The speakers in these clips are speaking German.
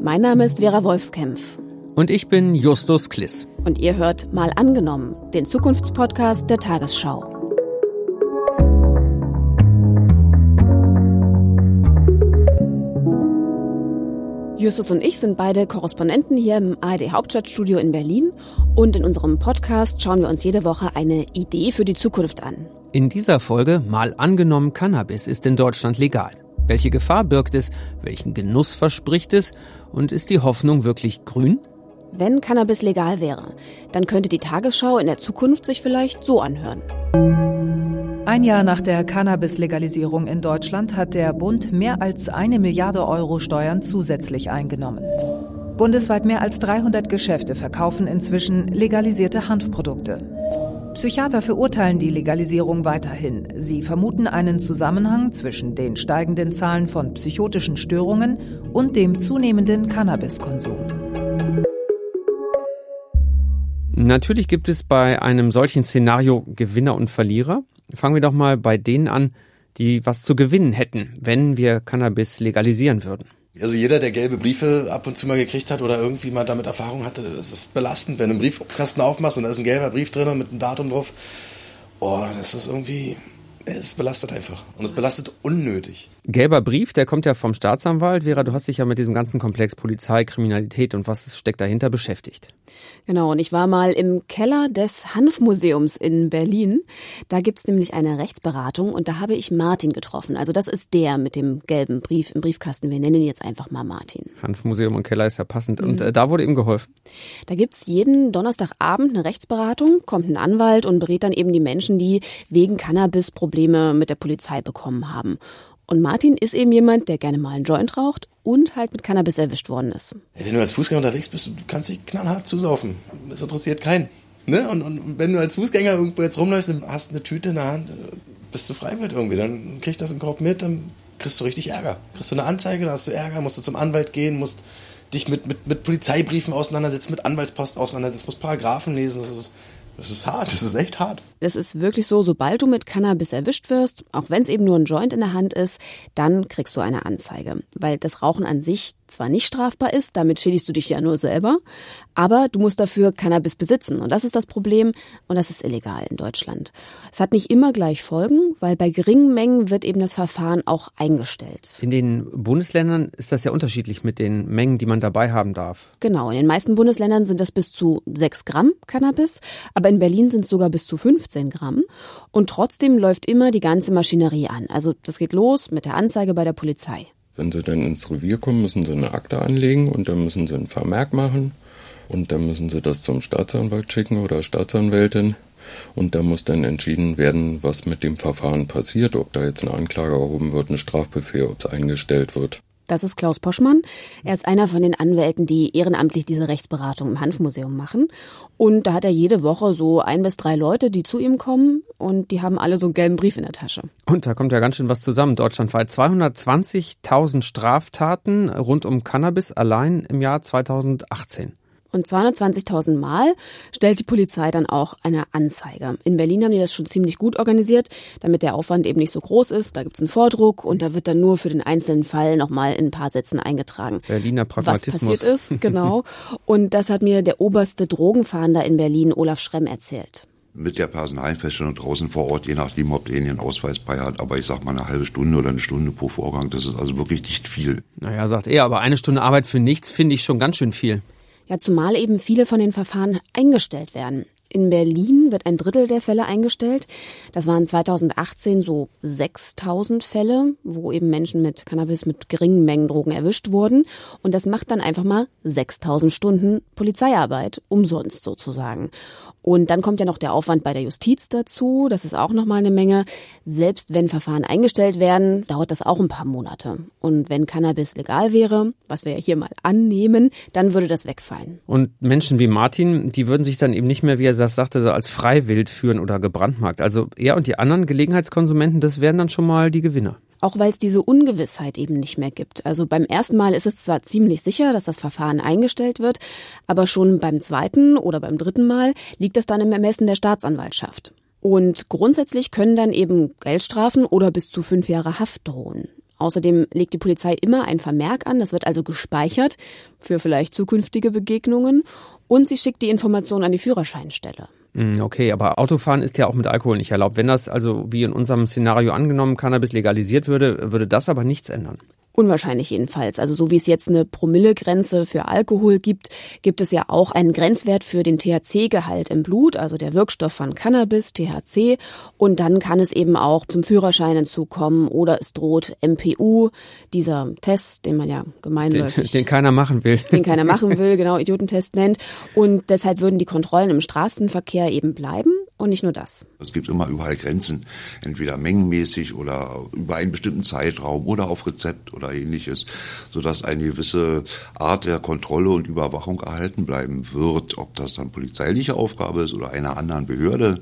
Mein Name ist Vera Wolfskämpf. Und ich bin Justus Kliss. Und ihr hört Mal angenommen, den Zukunftspodcast der Tagesschau. Justus und ich sind beide Korrespondenten hier im ARD Hauptstadtstudio in Berlin und in unserem Podcast schauen wir uns jede Woche eine Idee für die Zukunft an. In dieser Folge mal angenommen, Cannabis ist in Deutschland legal. Welche Gefahr birgt es? Welchen Genuss verspricht es? Und ist die Hoffnung wirklich grün? Wenn Cannabis legal wäre, dann könnte die Tagesschau in der Zukunft sich vielleicht so anhören. Ein Jahr nach der Cannabis-Legalisierung in Deutschland hat der Bund mehr als eine Milliarde Euro Steuern zusätzlich eingenommen. Bundesweit mehr als 300 Geschäfte verkaufen inzwischen legalisierte Hanfprodukte. Psychiater verurteilen die Legalisierung weiterhin. Sie vermuten einen Zusammenhang zwischen den steigenden Zahlen von psychotischen Störungen und dem zunehmenden Cannabiskonsum. Natürlich gibt es bei einem solchen Szenario Gewinner und Verlierer. Fangen wir doch mal bei denen an, die was zu gewinnen hätten, wenn wir Cannabis legalisieren würden. Also jeder, der gelbe Briefe ab und zu mal gekriegt hat oder irgendwie mal damit Erfahrung hatte, das ist belastend, wenn du einen Briefkasten aufmachst und da ist ein gelber Brief drin mit einem Datum drauf. Oh, dann ist das irgendwie, es belastet einfach. Und es belastet unnötig. Gelber Brief, der kommt ja vom Staatsanwalt. Vera, du hast dich ja mit diesem ganzen Komplex Polizei, Kriminalität und was steckt dahinter beschäftigt. Genau, und ich war mal im Keller des Hanfmuseums in Berlin. Da gibt's nämlich eine Rechtsberatung und da habe ich Martin getroffen. Also das ist der mit dem gelben Brief im Briefkasten. Wir nennen ihn jetzt einfach mal Martin. Hanfmuseum und Keller ist ja passend. Mhm. Und äh, da wurde ihm geholfen. Da gibt's jeden Donnerstagabend eine Rechtsberatung, kommt ein Anwalt und berät dann eben die Menschen, die wegen Cannabis Probleme mit der Polizei bekommen haben. Und Martin ist eben jemand, der gerne mal einen Joint raucht und halt mit Cannabis erwischt worden ist. Wenn du als Fußgänger unterwegs bist, du kannst dich knallhart zusaufen. Das interessiert keinen. Ne? Und, und wenn du als Fußgänger irgendwo jetzt rumläufst und hast eine Tüte in der Hand, bist du freiwillig irgendwie. Dann kriegst du das in Korb mit, dann kriegst du richtig Ärger. Kriegst du eine Anzeige, dann hast du Ärger, musst du zum Anwalt gehen, musst dich mit, mit, mit Polizeibriefen auseinandersetzen, mit Anwaltspost auseinandersetzen, musst Paragraphen lesen. Das ist, das ist hart, das ist echt hart. Es ist wirklich so, sobald du mit Cannabis erwischt wirst, auch wenn es eben nur ein Joint in der Hand ist, dann kriegst du eine Anzeige. Weil das Rauchen an sich zwar nicht strafbar ist, damit schädigst du dich ja nur selber, aber du musst dafür Cannabis besitzen. Und das ist das Problem und das ist illegal in Deutschland. Es hat nicht immer gleich Folgen, weil bei geringen Mengen wird eben das Verfahren auch eingestellt. In den Bundesländern ist das ja unterschiedlich mit den Mengen, die man dabei haben darf. Genau, in den meisten Bundesländern sind das bis zu sechs Gramm Cannabis, aber in Berlin sind es sogar bis zu 15 Gramm. Und trotzdem läuft immer die ganze Maschinerie an. Also das geht los mit der Anzeige bei der Polizei. Wenn sie dann ins Revier kommen, müssen sie eine Akte anlegen und dann müssen sie einen Vermerk machen und dann müssen sie das zum Staatsanwalt schicken oder Staatsanwältin. Und da muss dann entschieden werden, was mit dem Verfahren passiert, ob da jetzt eine Anklage erhoben wird, ein Strafbefehl, ob es eingestellt wird. Das ist Klaus Poschmann. Er ist einer von den Anwälten, die ehrenamtlich diese Rechtsberatung im Hanfmuseum machen. Und da hat er jede Woche so ein bis drei Leute, die zu ihm kommen und die haben alle so einen gelben Brief in der Tasche. Und da kommt ja ganz schön was zusammen. Deutschlandweit 220.000 Straftaten rund um Cannabis allein im Jahr 2018. Und 220.000 Mal stellt die Polizei dann auch eine Anzeige. In Berlin haben die das schon ziemlich gut organisiert, damit der Aufwand eben nicht so groß ist. Da gibt's einen Vordruck und da wird dann nur für den einzelnen Fall nochmal in ein paar Sätzen eingetragen. Berliner Pragmatismus. Was passiert ist, genau. Und das hat mir der oberste Drogenfahnder in Berlin, Olaf Schremm, erzählt mit der Personalfeststellung draußen vor Ort, je nachdem, ob derjenige einen Ausweis bei hat. Aber ich sag mal eine halbe Stunde oder eine Stunde pro Vorgang, das ist also wirklich nicht viel. Naja, sagt er, aber eine Stunde Arbeit für nichts finde ich schon ganz schön viel. Ja, zumal eben viele von den Verfahren eingestellt werden. In Berlin wird ein Drittel der Fälle eingestellt. Das waren 2018 so 6000 Fälle, wo eben Menschen mit Cannabis mit geringen Mengen Drogen erwischt wurden. Und das macht dann einfach mal 6000 Stunden Polizeiarbeit, umsonst sozusagen. Und dann kommt ja noch der Aufwand bei der Justiz dazu. Das ist auch nochmal eine Menge. Selbst wenn Verfahren eingestellt werden, dauert das auch ein paar Monate. Und wenn Cannabis legal wäre, was wir ja hier mal annehmen, dann würde das wegfallen. Und Menschen wie Martin, die würden sich dann eben nicht mehr, wie er das sagte, so als Freiwild führen oder gebrandmarkt. Also er und die anderen Gelegenheitskonsumenten, das wären dann schon mal die Gewinner. Auch weil es diese Ungewissheit eben nicht mehr gibt. Also beim ersten Mal ist es zwar ziemlich sicher, dass das Verfahren eingestellt wird, aber schon beim zweiten oder beim dritten Mal liegt es dann im Ermessen der Staatsanwaltschaft. Und grundsätzlich können dann eben Geldstrafen oder bis zu fünf Jahre Haft drohen. Außerdem legt die Polizei immer ein Vermerk an, das wird also gespeichert für vielleicht zukünftige Begegnungen und sie schickt die Information an die Führerscheinstelle. Hm, okay, aber Autofahren ist ja auch mit Alkohol nicht erlaubt. Wenn das also wie in unserem Szenario angenommen Cannabis legalisiert würde, würde das aber nichts ändern. Unwahrscheinlich jedenfalls. Also so wie es jetzt eine Promillegrenze für Alkohol gibt, gibt es ja auch einen Grenzwert für den THC-Gehalt im Blut, also der Wirkstoff von Cannabis, THC. Und dann kann es eben auch zum Führerschein hinzukommen oder es droht MPU, dieser Test, den man ja gemeinläufig... Den, den keiner machen will. Den keiner machen will, genau, Idiotentest nennt. Und deshalb würden die Kontrollen im Straßenverkehr eben bleiben. Und nicht nur das. Es gibt immer überall Grenzen, entweder mengenmäßig oder über einen bestimmten Zeitraum oder auf Rezept oder ähnliches, sodass eine gewisse Art der Kontrolle und Überwachung erhalten bleiben wird. Ob das dann polizeiliche Aufgabe ist oder einer anderen Behörde,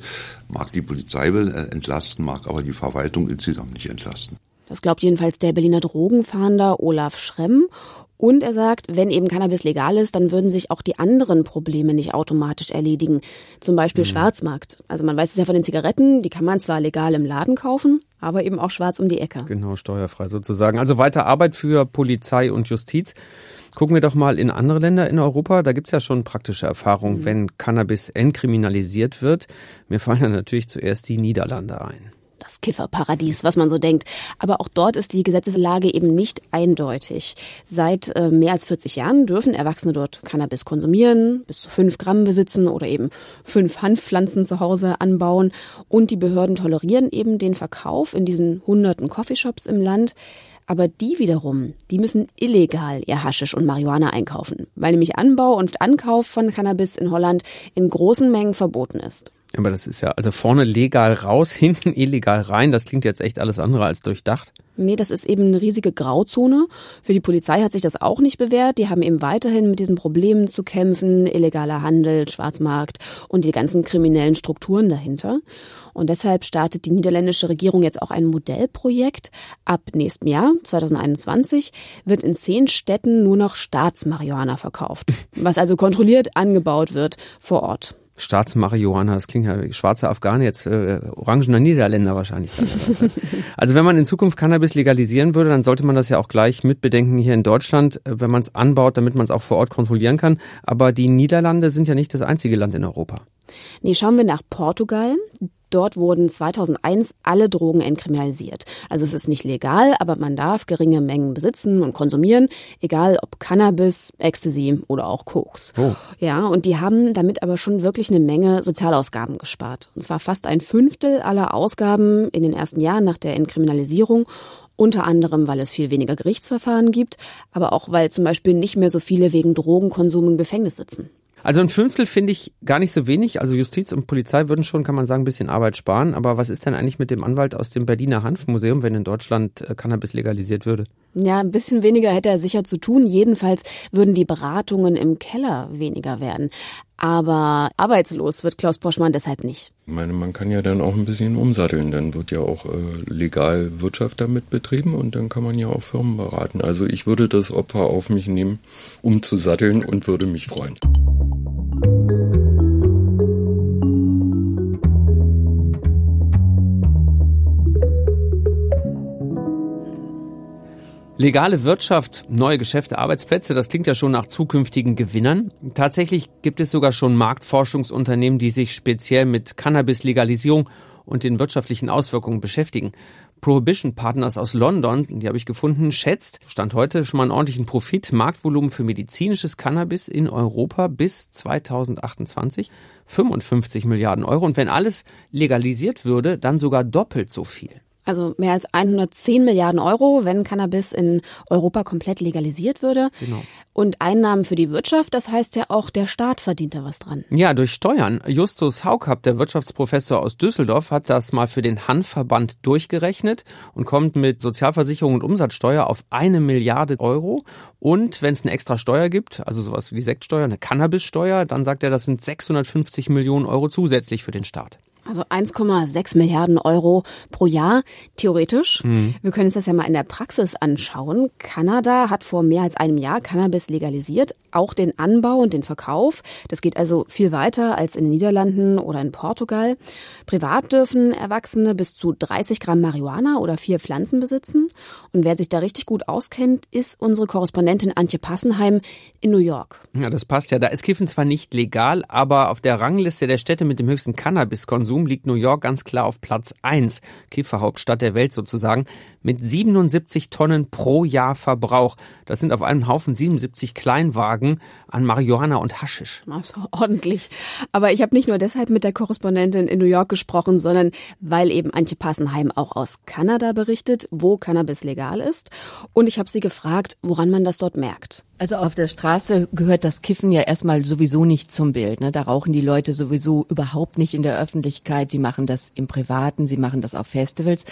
mag die Polizei äh, entlasten, mag aber die Verwaltung insgesamt nicht entlasten. Das glaubt jedenfalls der Berliner Drogenfahnder Olaf Schremm. Und er sagt, wenn eben Cannabis legal ist, dann würden sich auch die anderen Probleme nicht automatisch erledigen. Zum Beispiel mhm. Schwarzmarkt. Also man weiß es ja von den Zigaretten, die kann man zwar legal im Laden kaufen, aber eben auch schwarz um die Ecke. Genau, steuerfrei sozusagen. Also weiter Arbeit für Polizei und Justiz. Gucken wir doch mal in andere Länder in Europa. Da gibt's ja schon praktische Erfahrungen, mhm. wenn Cannabis entkriminalisiert wird. Mir fallen da natürlich zuerst die Niederlande ein das Kifferparadies, was man so denkt. Aber auch dort ist die Gesetzeslage eben nicht eindeutig. Seit äh, mehr als 40 Jahren dürfen Erwachsene dort Cannabis konsumieren, bis zu fünf Gramm besitzen oder eben fünf Hanfpflanzen zu Hause anbauen. Und die Behörden tolerieren eben den Verkauf in diesen hunderten Coffeeshops im Land. Aber die wiederum, die müssen illegal ihr Haschisch und Marihuana einkaufen, weil nämlich Anbau und Ankauf von Cannabis in Holland in großen Mengen verboten ist. Aber das ist ja, also vorne legal raus, hinten illegal rein. Das klingt jetzt echt alles andere als durchdacht. Nee, das ist eben eine riesige Grauzone. Für die Polizei hat sich das auch nicht bewährt. Die haben eben weiterhin mit diesen Problemen zu kämpfen. Illegaler Handel, Schwarzmarkt und die ganzen kriminellen Strukturen dahinter. Und deshalb startet die niederländische Regierung jetzt auch ein Modellprojekt. Ab nächstem Jahr, 2021, wird in zehn Städten nur noch Staatsmarihuana verkauft. Was also kontrolliert angebaut wird vor Ort. Staatsmarihuana, das klingt ja wie schwarzer Afghaner, jetzt äh, orangener Niederländer wahrscheinlich. also wenn man in Zukunft Cannabis legalisieren würde, dann sollte man das ja auch gleich mitbedenken hier in Deutschland, äh, wenn man es anbaut, damit man es auch vor Ort kontrollieren kann. Aber die Niederlande sind ja nicht das einzige Land in Europa. Nee, schauen wir nach Portugal. Dort wurden 2001 alle Drogen entkriminalisiert. Also es ist nicht legal, aber man darf geringe Mengen besitzen und konsumieren, egal ob Cannabis, Ecstasy oder auch Koks. Oh. Ja, und die haben damit aber schon wirklich eine Menge Sozialausgaben gespart. Und zwar fast ein Fünftel aller Ausgaben in den ersten Jahren nach der Entkriminalisierung. Unter anderem, weil es viel weniger Gerichtsverfahren gibt, aber auch weil zum Beispiel nicht mehr so viele wegen Drogenkonsum im Gefängnis sitzen. Also ein Fünftel finde ich gar nicht so wenig. Also Justiz und Polizei würden schon, kann man sagen, ein bisschen Arbeit sparen. Aber was ist denn eigentlich mit dem Anwalt aus dem Berliner Hanfmuseum, wenn in Deutschland äh, Cannabis legalisiert würde? Ja, ein bisschen weniger hätte er sicher zu tun. Jedenfalls würden die Beratungen im Keller weniger werden. Aber arbeitslos wird Klaus Boschmann deshalb nicht. Ich meine, man kann ja dann auch ein bisschen umsatteln. Dann wird ja auch äh, legal Wirtschaft damit betrieben und dann kann man ja auch Firmen beraten. Also ich würde das Opfer auf mich nehmen, um zu satteln und würde mich freuen. Legale Wirtschaft, neue Geschäfte, Arbeitsplätze, das klingt ja schon nach zukünftigen Gewinnern. Tatsächlich gibt es sogar schon Marktforschungsunternehmen, die sich speziell mit Cannabis-Legalisierung und den wirtschaftlichen Auswirkungen beschäftigen. Prohibition Partners aus London, die habe ich gefunden, schätzt, stand heute schon mal einen ordentlichen Profit, Marktvolumen für medizinisches Cannabis in Europa bis 2028 55 Milliarden Euro. Und wenn alles legalisiert würde, dann sogar doppelt so viel. Also mehr als 110 Milliarden Euro, wenn Cannabis in Europa komplett legalisiert würde. Genau. Und Einnahmen für die Wirtschaft, das heißt ja auch, der Staat verdient da was dran. Ja, durch Steuern. Justus Haukapp, der Wirtschaftsprofessor aus Düsseldorf, hat das mal für den Hanfverband durchgerechnet und kommt mit Sozialversicherung und Umsatzsteuer auf eine Milliarde Euro. Und wenn es eine extra Steuer gibt, also sowas wie Sektsteuer, eine Cannabissteuer, dann sagt er, das sind 650 Millionen Euro zusätzlich für den Staat. Also 1,6 Milliarden Euro pro Jahr, theoretisch. Mhm. Wir können uns das ja mal in der Praxis anschauen. Kanada hat vor mehr als einem Jahr Cannabis legalisiert, auch den Anbau und den Verkauf. Das geht also viel weiter als in den Niederlanden oder in Portugal. Privat dürfen Erwachsene bis zu 30 Gramm Marihuana oder vier Pflanzen besitzen. Und wer sich da richtig gut auskennt, ist unsere Korrespondentin Antje Passenheim in New York. Ja, das passt ja. Da ist Kiffen zwar nicht legal, aber auf der Rangliste der Städte mit dem höchsten Cannabiskonsum liegt New York ganz klar auf Platz 1, Kifferhauptstadt der Welt sozusagen, mit 77 Tonnen pro Jahr Verbrauch. Das sind auf einem Haufen 77 Kleinwagen an Marihuana und Haschisch. Also ordentlich. Aber ich habe nicht nur deshalb mit der Korrespondentin in New York gesprochen, sondern weil eben Antje Passenheim auch aus Kanada berichtet, wo Cannabis legal ist. Und ich habe sie gefragt, woran man das dort merkt. Also auf der Straße gehört das Kiffen ja erstmal sowieso nicht zum Bild. Ne? Da rauchen die Leute sowieso überhaupt nicht in der Öffentlichkeit. Sie machen das im Privaten, sie machen das auf Festivals.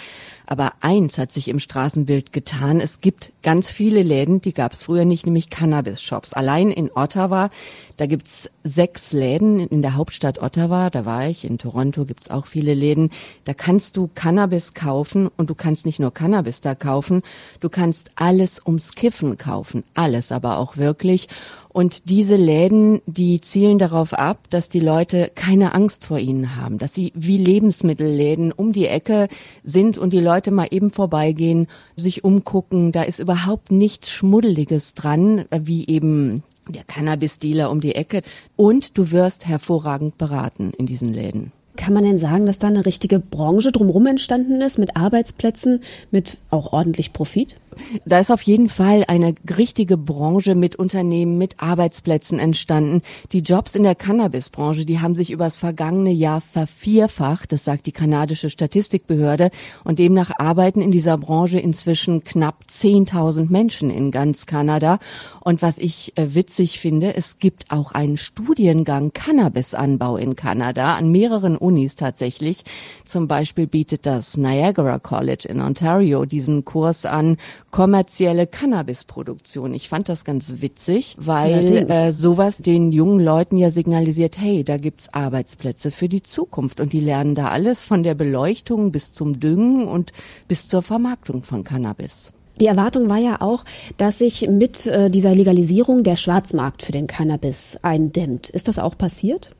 Aber eins hat sich im Straßenbild getan. Es gibt ganz viele Läden, die gab es früher nicht, nämlich Cannabis-Shops. Allein in Ottawa, da gibt's sechs Läden in der Hauptstadt Ottawa, da war ich. In Toronto gibt's auch viele Läden. Da kannst du Cannabis kaufen und du kannst nicht nur Cannabis da kaufen, du kannst alles ums Kiffen kaufen. Alles aber auch wirklich. Und diese Läden, die zielen darauf ab, dass die Leute keine Angst vor ihnen haben, dass sie wie Lebensmittelläden um die Ecke sind und die Leute mal eben vorbeigehen, sich umgucken. Da ist überhaupt nichts Schmuddeliges dran, wie eben der Cannabis-Dealer um die Ecke. Und du wirst hervorragend beraten in diesen Läden. Kann man denn sagen, dass da eine richtige Branche drumherum entstanden ist mit Arbeitsplätzen, mit auch ordentlich Profit? Da ist auf jeden Fall eine richtige Branche mit Unternehmen, mit Arbeitsplätzen entstanden. Die Jobs in der Cannabisbranche, die haben sich übers vergangene Jahr vervierfacht, das sagt die kanadische Statistikbehörde. Und demnach arbeiten in dieser Branche inzwischen knapp 10.000 Menschen in ganz Kanada. Und was ich äh, witzig finde, es gibt auch einen Studiengang Cannabisanbau in Kanada an mehreren Unis tatsächlich. Zum Beispiel bietet das Niagara College in Ontario diesen Kurs an kommerzielle Cannabisproduktion. Ich fand das ganz witzig, weil äh, sowas den jungen Leuten ja signalisiert, hey, da gibt's Arbeitsplätze für die Zukunft und die lernen da alles von der Beleuchtung bis zum Düngen und bis zur Vermarktung von Cannabis. Die Erwartung war ja auch, dass sich mit äh, dieser Legalisierung der Schwarzmarkt für den Cannabis eindämmt. Ist das auch passiert?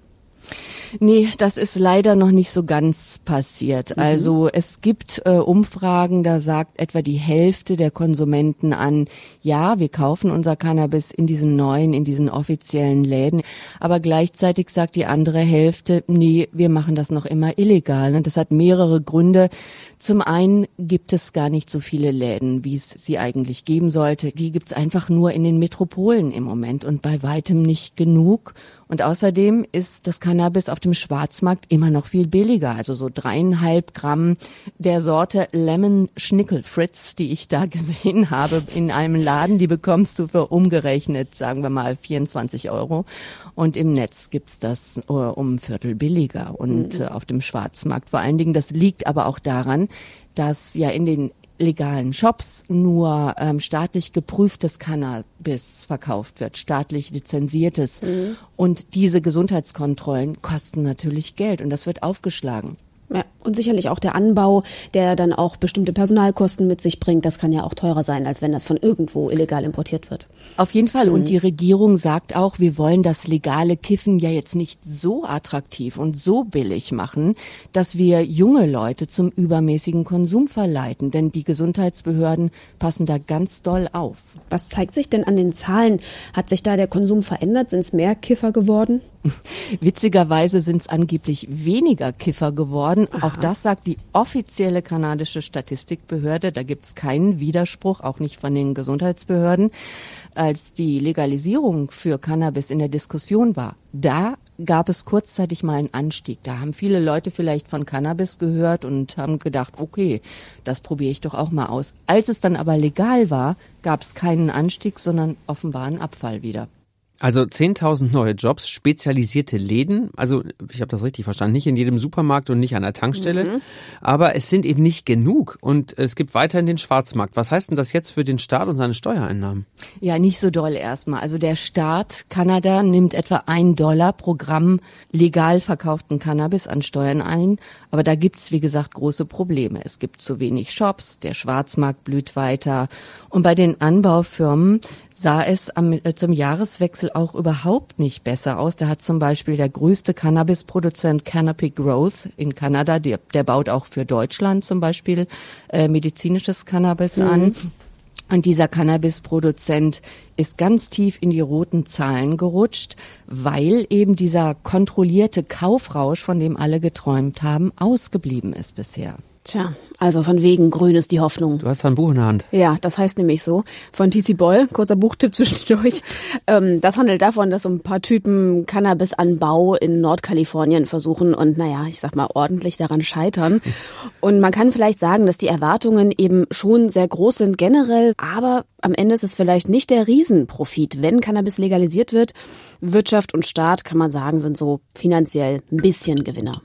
Nee, das ist leider noch nicht so ganz passiert. Mhm. Also es gibt äh, Umfragen, da sagt etwa die Hälfte der Konsumenten an, ja, wir kaufen unser Cannabis in diesen neuen, in diesen offiziellen Läden. Aber gleichzeitig sagt die andere Hälfte, nee, wir machen das noch immer illegal. Und das hat mehrere Gründe. Zum einen gibt es gar nicht so viele Läden, wie es sie eigentlich geben sollte. Die gibt es einfach nur in den Metropolen im Moment und bei weitem nicht genug. Und außerdem ist das Cannabis auf dem Schwarzmarkt immer noch viel billiger. Also so dreieinhalb Gramm der Sorte Lemon Schnickel Fritz, die ich da gesehen habe in einem Laden, die bekommst du für umgerechnet, sagen wir mal, 24 Euro. Und im Netz gibt's das uh, um ein Viertel billiger und mhm. auf dem Schwarzmarkt. Vor allen Dingen, das liegt aber auch daran, dass ja in den legalen Shops nur ähm, staatlich geprüftes Cannabis verkauft wird, staatlich lizenziertes. Mhm. Und diese Gesundheitskontrollen kosten natürlich Geld und das wird aufgeschlagen. Ja, und sicherlich auch der Anbau, der dann auch bestimmte Personalkosten mit sich bringt, das kann ja auch teurer sein, als wenn das von irgendwo illegal importiert wird. Auf jeden Fall. Mhm. Und die Regierung sagt auch, wir wollen das legale Kiffen ja jetzt nicht so attraktiv und so billig machen, dass wir junge Leute zum übermäßigen Konsum verleiten. Denn die Gesundheitsbehörden passen da ganz doll auf. Was zeigt sich denn an den Zahlen? Hat sich da der Konsum verändert? Sind es mehr Kiffer geworden? Witzigerweise sind es angeblich weniger Kiffer geworden. Aha. Auch das sagt die offizielle kanadische Statistikbehörde. Da gibt es keinen Widerspruch, auch nicht von den Gesundheitsbehörden. Als die Legalisierung für Cannabis in der Diskussion war, da gab es kurzzeitig mal einen Anstieg. Da haben viele Leute vielleicht von Cannabis gehört und haben gedacht, okay, das probiere ich doch auch mal aus. Als es dann aber legal war, gab es keinen Anstieg, sondern offenbar einen Abfall wieder. Also 10.000 neue Jobs, spezialisierte Läden, also ich habe das richtig verstanden, nicht in jedem Supermarkt und nicht an der Tankstelle, mhm. aber es sind eben nicht genug und es gibt weiterhin den Schwarzmarkt. Was heißt denn das jetzt für den Staat und seine Steuereinnahmen? Ja, nicht so doll erstmal. Also der Staat Kanada nimmt etwa ein Dollar pro Gramm legal verkauften Cannabis an Steuern ein, aber da gibt's wie gesagt große Probleme. Es gibt zu wenig Shops, der Schwarzmarkt blüht weiter und bei den Anbaufirmen sah es am, äh, zum Jahreswechsel auch überhaupt nicht besser aus. Da hat zum Beispiel der größte Cannabisproduzent Canopy Growth in Kanada, der, der baut auch für Deutschland zum Beispiel äh, medizinisches Cannabis mhm. an. Und dieser Cannabisproduzent ist ganz tief in die roten Zahlen gerutscht, weil eben dieser kontrollierte Kaufrausch, von dem alle geträumt haben, ausgeblieben ist bisher. Tja, also von wegen grün ist die Hoffnung. Du hast ein Buch in der Hand. Ja, das heißt nämlich so. Von TC Boll, kurzer Buchtipp zwischendurch. Ähm, das handelt davon, dass so ein paar Typen Cannabisanbau in Nordkalifornien versuchen und naja, ich sag mal, ordentlich daran scheitern. Und man kann vielleicht sagen, dass die Erwartungen eben schon sehr groß sind generell, aber am Ende ist es vielleicht nicht der Riesenprofit, wenn Cannabis legalisiert wird. Wirtschaft und Staat, kann man sagen, sind so finanziell ein bisschen Gewinner.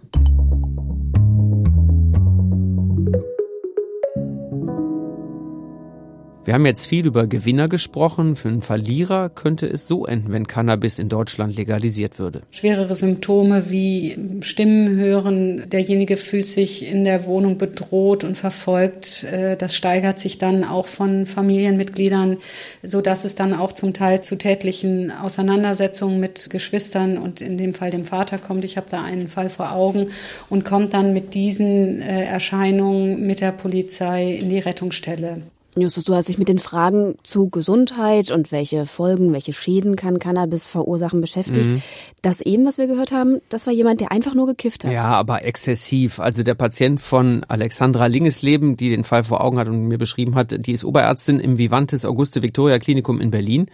Wir haben jetzt viel über Gewinner gesprochen. Für einen Verlierer könnte es so enden, wenn Cannabis in Deutschland legalisiert würde. Schwerere Symptome wie Stimmen hören, derjenige fühlt sich in der Wohnung bedroht und verfolgt. Äh, das steigert sich dann auch von Familienmitgliedern, so dass es dann auch zum Teil zu tätlichen Auseinandersetzungen mit Geschwistern und in dem Fall dem Vater kommt. Ich habe da einen Fall vor Augen und kommt dann mit diesen äh, Erscheinungen mit der Polizei in die Rettungsstelle. Justus, du hast dich mit den Fragen zu Gesundheit und welche Folgen, welche Schäden kann Cannabis verursachen beschäftigt. Mhm. Das eben, was wir gehört haben, das war jemand, der einfach nur gekifft hat. Ja, aber exzessiv. Also der Patient von Alexandra Lingesleben, die den Fall vor Augen hat und mir beschrieben hat, die ist Oberärztin im Vivantes Auguste Victoria Klinikum in Berlin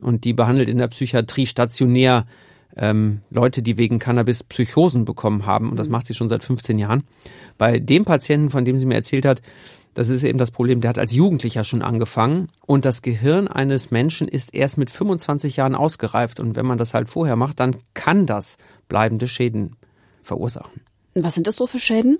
und die behandelt in der Psychiatrie stationär ähm, Leute, die wegen Cannabis Psychosen bekommen haben und das mhm. macht sie schon seit 15 Jahren. Bei dem Patienten, von dem sie mir erzählt hat, das ist eben das Problem, der hat als Jugendlicher schon angefangen und das Gehirn eines Menschen ist erst mit 25 Jahren ausgereift und wenn man das halt vorher macht, dann kann das bleibende Schäden verursachen. Was sind das so für Schäden?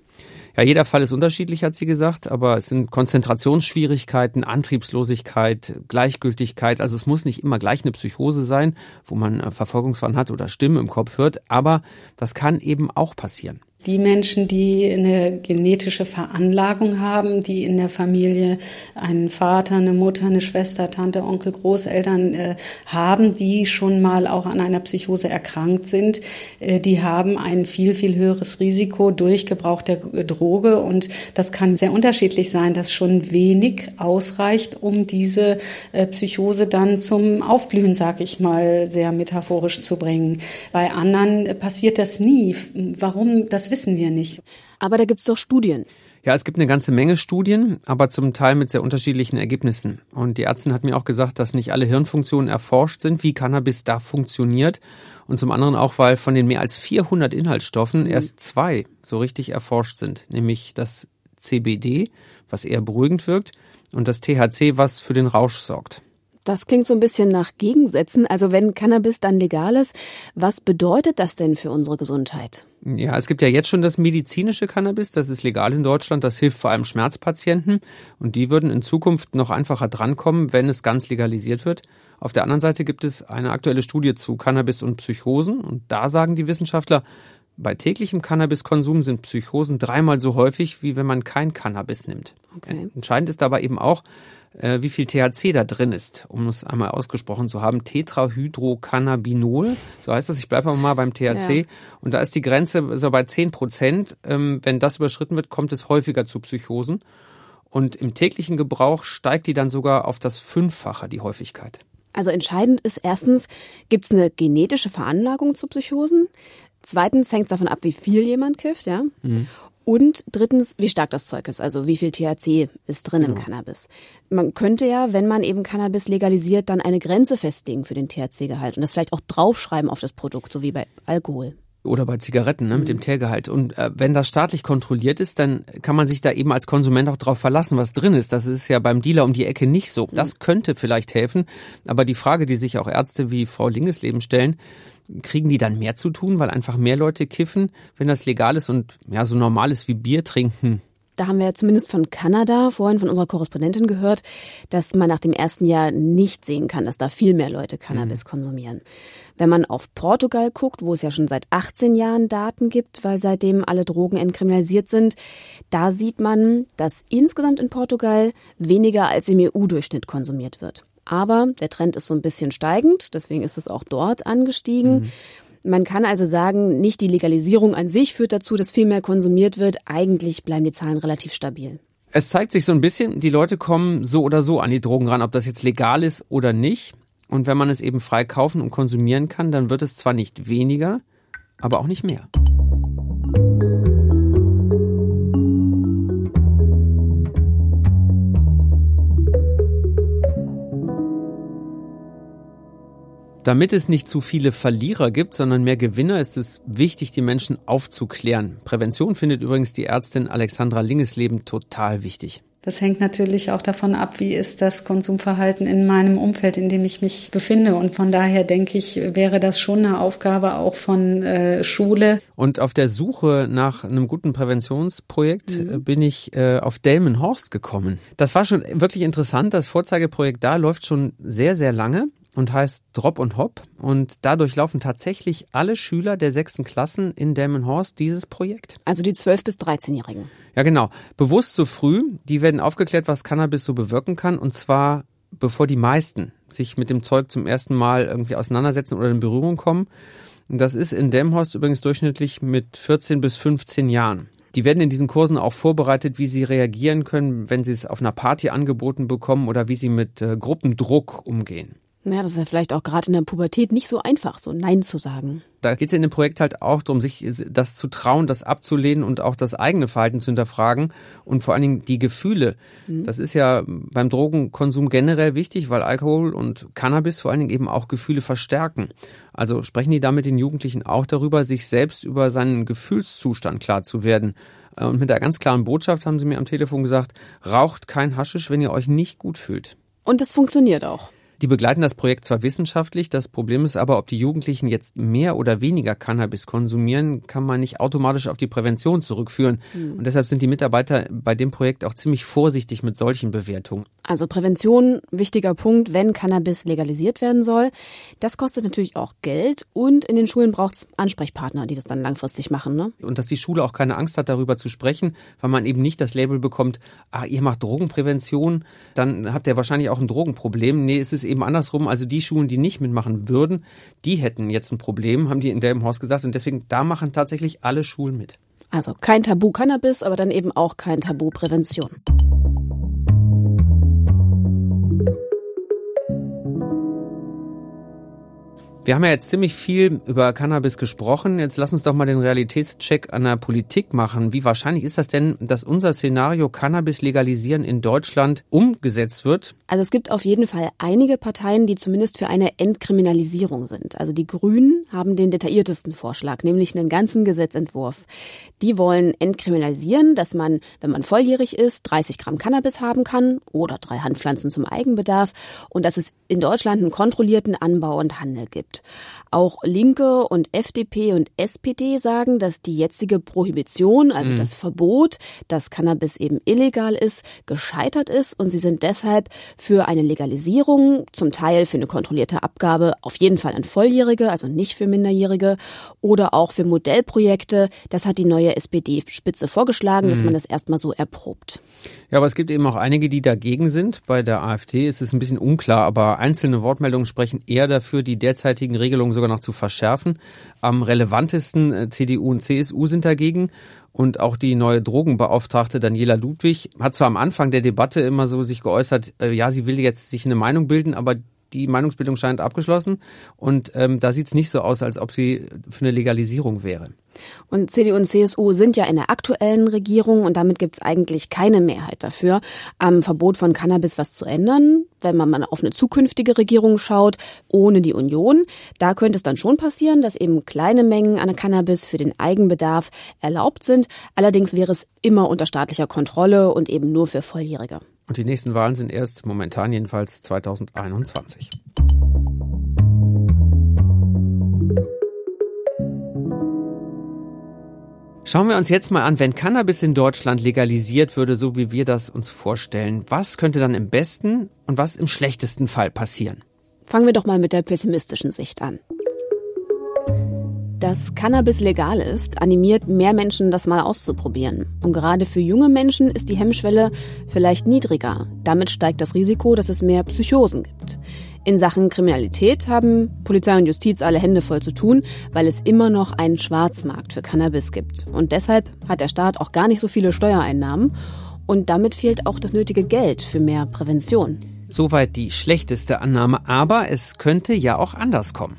Ja, jeder Fall ist unterschiedlich, hat sie gesagt, aber es sind Konzentrationsschwierigkeiten, Antriebslosigkeit, Gleichgültigkeit. Also es muss nicht immer gleich eine Psychose sein, wo man äh, Verfolgungswahn hat oder Stimmen im Kopf hört, aber das kann eben auch passieren die Menschen, die eine genetische Veranlagung haben, die in der Familie einen Vater, eine Mutter, eine Schwester, Tante, Onkel, Großeltern äh, haben, die schon mal auch an einer Psychose erkrankt sind, äh, die haben ein viel, viel höheres Risiko durch Gebrauch der Droge. Und das kann sehr unterschiedlich sein, dass schon wenig ausreicht, um diese äh, Psychose dann zum Aufblühen, sag ich mal, sehr metaphorisch zu bringen. Bei anderen äh, passiert das nie. Warum? Das wissen wir nicht. Aber da gibt's doch Studien. Ja, es gibt eine ganze Menge Studien, aber zum Teil mit sehr unterschiedlichen Ergebnissen. Und die Ärztin hat mir auch gesagt, dass nicht alle Hirnfunktionen erforscht sind, wie Cannabis da funktioniert. Und zum anderen auch, weil von den mehr als 400 Inhaltsstoffen mhm. erst zwei so richtig erforscht sind, nämlich das CBD, was eher beruhigend wirkt, und das THC, was für den Rausch sorgt. Das klingt so ein bisschen nach Gegensätzen. Also wenn Cannabis dann legal ist, was bedeutet das denn für unsere Gesundheit? Ja, es gibt ja jetzt schon das medizinische Cannabis, das ist legal in Deutschland, das hilft vor allem Schmerzpatienten und die würden in Zukunft noch einfacher drankommen, wenn es ganz legalisiert wird. Auf der anderen Seite gibt es eine aktuelle Studie zu Cannabis und Psychosen und da sagen die Wissenschaftler, bei täglichem Cannabiskonsum sind Psychosen dreimal so häufig, wie wenn man kein Cannabis nimmt. Okay. Entscheidend ist aber eben auch, äh, wie viel THC da drin ist, um es einmal ausgesprochen zu haben. Tetrahydrocannabinol, so heißt das. Ich bleibe mal beim THC. Ja. Und da ist die Grenze so bei 10 Prozent. Ähm, wenn das überschritten wird, kommt es häufiger zu Psychosen. Und im täglichen Gebrauch steigt die dann sogar auf das Fünffache, die Häufigkeit. Also entscheidend ist erstens, gibt es eine genetische Veranlagung zu Psychosen? Zweitens hängt es davon ab, wie viel jemand kifft, ja. Mhm. Und drittens, wie stark das Zeug ist, also wie viel THC ist drin genau. im Cannabis. Man könnte ja, wenn man eben Cannabis legalisiert, dann eine Grenze festlegen für den THC-Gehalt und das vielleicht auch draufschreiben auf das Produkt, so wie bei Alkohol. Oder bei Zigaretten ne, mit dem Teergehalt. Und äh, wenn das staatlich kontrolliert ist, dann kann man sich da eben als Konsument auch darauf verlassen, was drin ist. Das ist ja beim Dealer um die Ecke nicht so. Das könnte vielleicht helfen. Aber die Frage, die sich auch Ärzte wie Frau Lingesleben stellen, kriegen die dann mehr zu tun, weil einfach mehr Leute kiffen, wenn das legal ist und ja so normal ist wie Bier trinken? Da haben wir ja zumindest von Kanada vorhin von unserer Korrespondentin gehört, dass man nach dem ersten Jahr nicht sehen kann, dass da viel mehr Leute Cannabis mhm. konsumieren. Wenn man auf Portugal guckt, wo es ja schon seit 18 Jahren Daten gibt, weil seitdem alle Drogen entkriminalisiert sind, da sieht man, dass insgesamt in Portugal weniger als im EU-Durchschnitt konsumiert wird. Aber der Trend ist so ein bisschen steigend, deswegen ist es auch dort angestiegen. Mhm. Man kann also sagen, nicht die Legalisierung an sich führt dazu, dass viel mehr konsumiert wird. Eigentlich bleiben die Zahlen relativ stabil. Es zeigt sich so ein bisschen, die Leute kommen so oder so an die Drogen ran, ob das jetzt legal ist oder nicht. Und wenn man es eben frei kaufen und konsumieren kann, dann wird es zwar nicht weniger, aber auch nicht mehr. Damit es nicht zu viele Verlierer gibt, sondern mehr Gewinner, ist es wichtig, die Menschen aufzuklären. Prävention findet übrigens die Ärztin Alexandra Lingesleben total wichtig. Das hängt natürlich auch davon ab, wie ist das Konsumverhalten in meinem Umfeld, in dem ich mich befinde. Und von daher denke ich, wäre das schon eine Aufgabe auch von äh, Schule. Und auf der Suche nach einem guten Präventionsprojekt mhm. Äh, bin ich äh, auf Delmenhorst gekommen. Das war schon wirklich interessant. Das Vorzeigeprojekt da läuft schon sehr, sehr lange und heißt Drop und Hop. Und dadurch laufen tatsächlich alle Schüler der sechsten Klassen in Delmenhorst dieses Projekt. Also die 12- bis 13-Jährigen. Ja, genau. Bewusst so früh. Die werden aufgeklärt, was Cannabis so bewirken kann. Und zwar bevor die meisten sich mit dem Zeug zum ersten Mal irgendwie auseinandersetzen oder in Berührung kommen. Und das ist in Delmenhorst übrigens durchschnittlich mit 14 bis 15 Jahren. Die werden in diesen Kursen auch vorbereitet, wie sie reagieren können, wenn sie es auf einer Party angeboten bekommen oder wie sie mit äh, Gruppendruck umgehen. Ja, das ist ja vielleicht auch gerade in der Pubertät nicht so einfach, so Nein zu sagen. Da geht es in dem Projekt halt auch darum, sich das zu trauen, das abzulehnen und auch das eigene Verhalten zu hinterfragen und vor allen Dingen die Gefühle. Mhm. Das ist ja beim Drogenkonsum generell wichtig, weil Alkohol und Cannabis vor allen Dingen eben auch Gefühle verstärken. Also sprechen die damit den Jugendlichen auch darüber, sich selbst über seinen Gefühlszustand klar zu werden. Äh, und mit der ganz klaren Botschaft haben sie mir am Telefon gesagt, raucht kein Haschisch, wenn ihr euch nicht gut fühlt. Und es funktioniert auch. Die begleiten das Projekt zwar wissenschaftlich, das Problem ist aber, ob die Jugendlichen jetzt mehr oder weniger Cannabis konsumieren, kann man nicht automatisch auf die Prävention zurückführen. Mhm. Und deshalb sind die Mitarbeiter bei dem Projekt auch ziemlich vorsichtig mit solchen Bewertungen. Also Prävention, wichtiger Punkt, wenn Cannabis legalisiert werden soll. Das kostet natürlich auch Geld und in den Schulen braucht es Ansprechpartner, die das dann langfristig machen. Ne? Und dass die Schule auch keine Angst hat, darüber zu sprechen, weil man eben nicht das Label bekommt, ah, ihr macht Drogenprävention, dann habt ihr wahrscheinlich auch ein Drogenproblem. Nee, es ist eben andersrum. Also die Schulen, die nicht mitmachen würden, die hätten jetzt ein Problem, haben die in Delmenhorst gesagt. Und deswegen, da machen tatsächlich alle Schulen mit. Also kein Tabu Cannabis, aber dann eben auch kein Tabu Prävention. Wir haben ja jetzt ziemlich viel über Cannabis gesprochen. Jetzt lass uns doch mal den Realitätscheck an der Politik machen. Wie wahrscheinlich ist das denn, dass unser Szenario Cannabis legalisieren in Deutschland umgesetzt wird? Also es gibt auf jeden Fall einige Parteien, die zumindest für eine Entkriminalisierung sind. Also die Grünen haben den detailliertesten Vorschlag, nämlich einen ganzen Gesetzentwurf. Die wollen entkriminalisieren, dass man, wenn man volljährig ist, 30 Gramm Cannabis haben kann oder drei Handpflanzen zum Eigenbedarf und dass es in Deutschland einen kontrollierten Anbau und Handel gibt gibt. Auch Linke und FDP und SPD sagen, dass die jetzige Prohibition, also mhm. das Verbot, dass Cannabis eben illegal ist, gescheitert ist und sie sind deshalb für eine Legalisierung, zum Teil für eine kontrollierte Abgabe, auf jeden Fall an Volljährige, also nicht für Minderjährige oder auch für Modellprojekte. Das hat die neue SPD-Spitze vorgeschlagen, mhm. dass man das erstmal so erprobt. Ja, aber es gibt eben auch einige, die dagegen sind. Bei der AfD ist es ein bisschen unklar, aber einzelne Wortmeldungen sprechen eher dafür, die derzeitige derzeitigen Regelung sogar noch zu verschärfen. Am relevantesten äh, CDU und CSU sind dagegen. Und auch die neue Drogenbeauftragte Daniela Ludwig hat zwar am Anfang der Debatte immer so sich geäußert, äh, ja, sie will jetzt sich eine Meinung bilden, aber die Meinungsbildung scheint abgeschlossen. Und ähm, da sieht es nicht so aus, als ob sie für eine Legalisierung wäre. Und CDU und CSU sind ja in der aktuellen Regierung und damit gibt es eigentlich keine Mehrheit dafür, am Verbot von Cannabis was zu ändern. wenn man mal auf eine zukünftige Regierung schaut, ohne die Union, da könnte es dann schon passieren, dass eben kleine Mengen an Cannabis für den Eigenbedarf erlaubt sind. Allerdings wäre es immer unter staatlicher Kontrolle und eben nur für Volljährige. Und die nächsten Wahlen sind erst momentan jedenfalls 2021. Schauen wir uns jetzt mal an, wenn Cannabis in Deutschland legalisiert würde, so wie wir das uns vorstellen, was könnte dann im besten und was im schlechtesten Fall passieren? Fangen wir doch mal mit der pessimistischen Sicht an. Dass Cannabis legal ist, animiert mehr Menschen, das mal auszuprobieren. Und gerade für junge Menschen ist die Hemmschwelle vielleicht niedriger. Damit steigt das Risiko, dass es mehr Psychosen gibt. In Sachen Kriminalität haben Polizei und Justiz alle Hände voll zu tun, weil es immer noch einen Schwarzmarkt für Cannabis gibt. Und deshalb hat der Staat auch gar nicht so viele Steuereinnahmen. Und damit fehlt auch das nötige Geld für mehr Prävention. Soweit die schlechteste Annahme, aber es könnte ja auch anders kommen.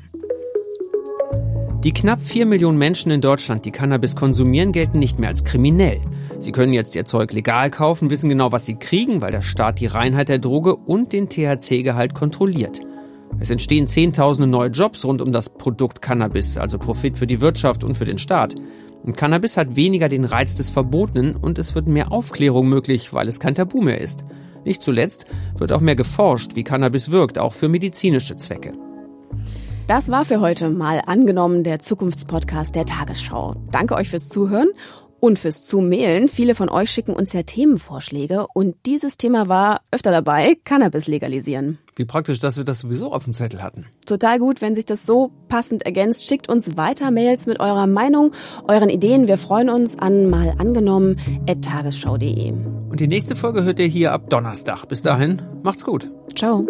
Die knapp vier Millionen Menschen in Deutschland, die Cannabis konsumieren, gelten nicht mehr als kriminell. Sie können jetzt ihr Zeug legal kaufen, wissen genau, was sie kriegen, weil der Staat die Reinheit der Droge und den THC-Gehalt kontrolliert. Es entstehen Zehntausende neue Jobs rund um das Produkt Cannabis, also Profit für die Wirtschaft und für den Staat. Und Cannabis hat weniger den Reiz des Verbotenen und es wird mehr Aufklärung möglich, weil es kein Tabu mehr ist. Nicht zuletzt wird auch mehr geforscht, wie Cannabis wirkt, auch für medizinische Zwecke. Das war für heute mal angenommen der Zukunftspodcast der Tagesschau. Danke euch fürs Zuhören und fürs Zumailen. Viele von euch schicken uns ja Themenvorschläge und dieses Thema war öfter dabei, Cannabis legalisieren. Wie praktisch, dass wir das sowieso auf dem Zettel hatten. Total gut, wenn sich das so passend ergänzt. Schickt uns weiter Mails mit eurer Meinung, euren Ideen. Wir freuen uns an mal angenommen tagesschau.de. Und die nächste Folge hört ihr hier ab Donnerstag. Bis dahin, macht's gut. Ciao.